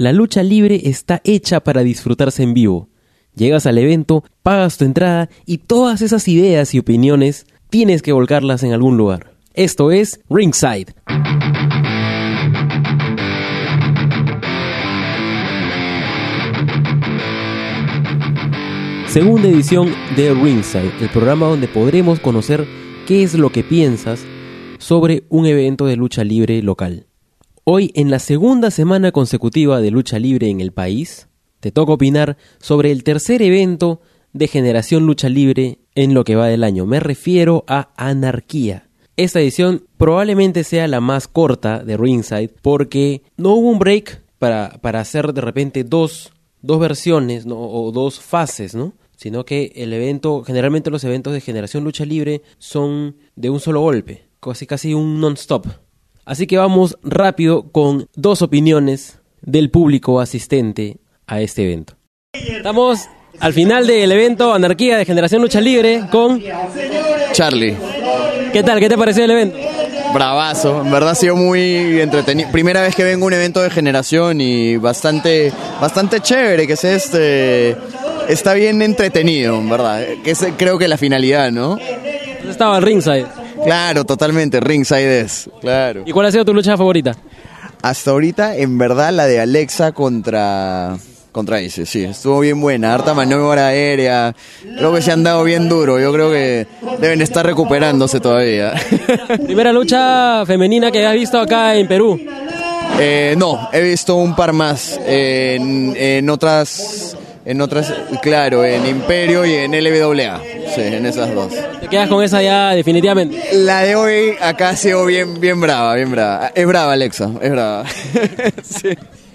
La lucha libre está hecha para disfrutarse en vivo. Llegas al evento, pagas tu entrada y todas esas ideas y opiniones tienes que volcarlas en algún lugar. Esto es Ringside. Segunda edición de Ringside, el programa donde podremos conocer qué es lo que piensas sobre un evento de lucha libre local. Hoy, en la segunda semana consecutiva de lucha libre en el país, te toca opinar sobre el tercer evento de Generación Lucha Libre en lo que va del año. Me refiero a Anarquía. Esta edición probablemente sea la más corta de Ringside porque no hubo un break para, para hacer de repente dos, dos versiones o dos fases, ¿no? sino que el evento, generalmente los eventos de generación lucha libre son de un solo golpe, casi casi un non-stop. Así que vamos rápido con dos opiniones del público asistente a este evento. Estamos al final del evento Anarquía de Generación Lucha Libre con Charlie. ¿Qué tal? ¿Qué te pareció el evento? Bravazo, en verdad ha sido muy entretenido. Primera vez que vengo a un evento de generación y bastante, bastante chévere que es este está bien entretenido, ¿verdad? Que es creo que la finalidad, ¿no? Estaba el ringside. Claro, totalmente, ringside es, claro. ¿Y cuál ha sido tu lucha favorita? Hasta ahorita, en verdad, la de Alexa contra contra ese, sí, estuvo bien buena, harta maniobra aérea, creo que se han dado bien duro, yo creo que deben estar recuperándose todavía. ¿Primera lucha femenina que has visto acá en Perú? Eh, no, he visto un par más en, en otras en otras, claro, en Imperio y en LWA. Sí, en esas dos. ¿Te quedas con esa ya definitivamente? La de hoy acá ha sido bien, bien brava, bien brava. Es brava, Alexa, es brava. sí.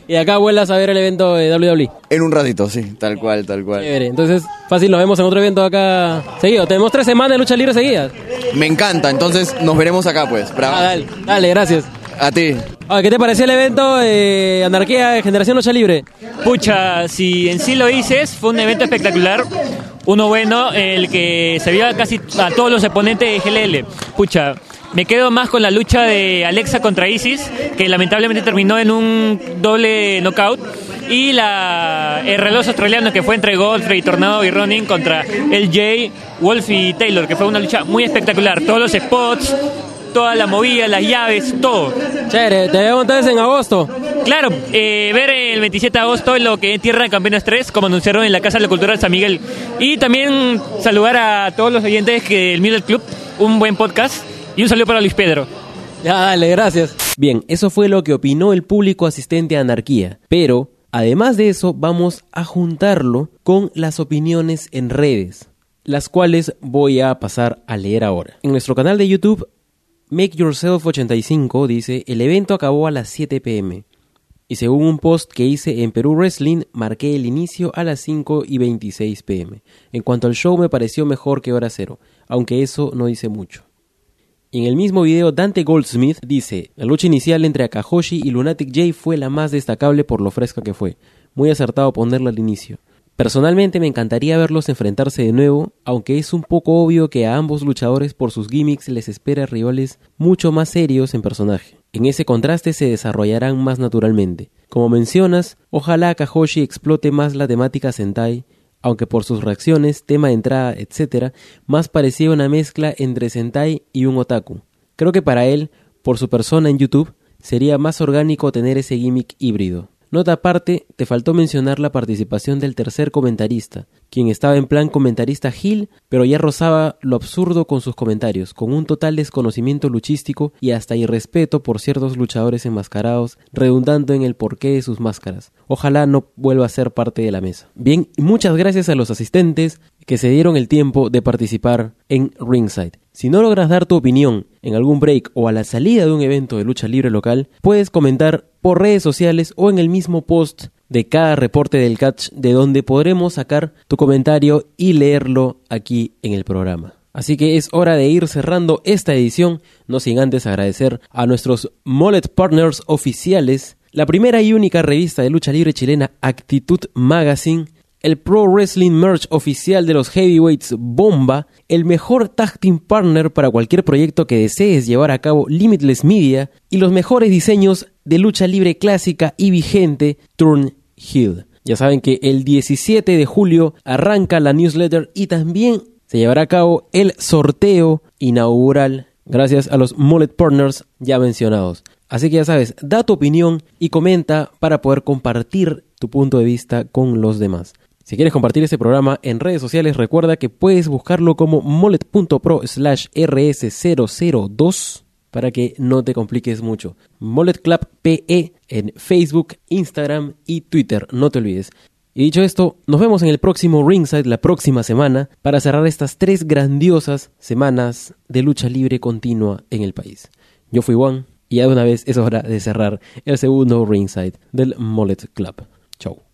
Y acá vuelas a ver el evento de WWE. En un ratito, sí, tal cual, tal cual. Entonces, fácil, nos vemos en otro evento acá seguido. Tenemos tres semanas de lucha libre seguidas. Me encanta, entonces nos veremos acá, pues. Bravo. Ah, dale, dale, gracias. A ti. ¿Qué te pareció el evento de Anarquía Generación Lucha Libre? Pucha, si en sí lo dices, fue un evento espectacular. Uno bueno, el que se vio casi a todos los oponentes de GLL. Pucha, me quedo más con la lucha de Alexa contra Isis, que lamentablemente terminó en un doble knockout. Y la, el reloj australiano que fue entre Godfrey, Tornado y Ronin contra LJ, Wolf y Taylor, que fue una lucha muy espectacular. Todos los spots, toda la movida, las llaves, todo. Chévere, te vemos entonces en agosto. Claro, eh, ver el 27 de agosto lo que es Tierra de Campeones 3, como anunciaron en la Casa de la Cultura de San Miguel. Y también saludar a todos los oyentes del Middle Club, un buen podcast. Y un saludo para Luis Pedro. Ya, dale, gracias. Bien, eso fue lo que opinó el público asistente a Anarquía. Pero, además de eso, vamos a juntarlo con las opiniones en redes las cuales voy a pasar a leer ahora. En nuestro canal de YouTube Make Yourself 85 dice, el evento acabó a las 7 pm. Y según un post que hice en Perú Wrestling, marqué el inicio a las 5 y 26 pm. En cuanto al show me pareció mejor que hora cero, aunque eso no dice mucho. En el mismo video, Dante Goldsmith dice, la lucha inicial entre Akahoshi y Lunatic J fue la más destacable por lo fresca que fue. Muy acertado ponerla al inicio. Personalmente me encantaría verlos enfrentarse de nuevo, aunque es un poco obvio que a ambos luchadores por sus gimmicks les espera rivales mucho más serios en personaje. En ese contraste se desarrollarán más naturalmente. Como mencionas, ojalá Kahoshi explote más la temática Sentai, aunque por sus reacciones, tema de entrada, etc., más parecía una mezcla entre Sentai y un otaku. Creo que para él, por su persona en YouTube, sería más orgánico tener ese gimmick híbrido. Nota aparte, te faltó mencionar la participación del tercer comentarista, quien estaba en plan comentarista Gil, pero ya rozaba lo absurdo con sus comentarios, con un total desconocimiento luchístico y hasta irrespeto por ciertos luchadores enmascarados, redundando en el porqué de sus máscaras. Ojalá no vuelva a ser parte de la mesa. Bien, muchas gracias a los asistentes que se dieron el tiempo de participar en Ringside. Si no logras dar tu opinión en algún break o a la salida de un evento de lucha libre local, puedes comentar por redes sociales o en el mismo post de cada reporte del catch de donde podremos sacar tu comentario y leerlo aquí en el programa. Así que es hora de ir cerrando esta edición, no sin antes agradecer a nuestros Mollet Partners oficiales, la primera y única revista de lucha libre chilena Actitud Magazine, el Pro Wrestling Merch oficial de los Heavyweights Bomba, el mejor tag team partner para cualquier proyecto que desees llevar a cabo Limitless Media y los mejores diseños de lucha libre clásica y vigente Turn Hill. Ya saben que el 17 de julio arranca la newsletter y también se llevará a cabo el sorteo inaugural gracias a los Mullet Partners ya mencionados. Así que ya sabes, da tu opinión y comenta para poder compartir tu punto de vista con los demás. Si quieres compartir este programa en redes sociales, recuerda que puedes buscarlo como mullet.pro slash rs002 para que no te compliques mucho. Mullet Club PE en Facebook, Instagram y Twitter, no te olvides. Y dicho esto, nos vemos en el próximo Ringside la próxima semana para cerrar estas tres grandiosas semanas de lucha libre continua en el país. Yo fui Juan y ya de una vez es hora de cerrar el segundo Ringside del Mullet Club. Chau.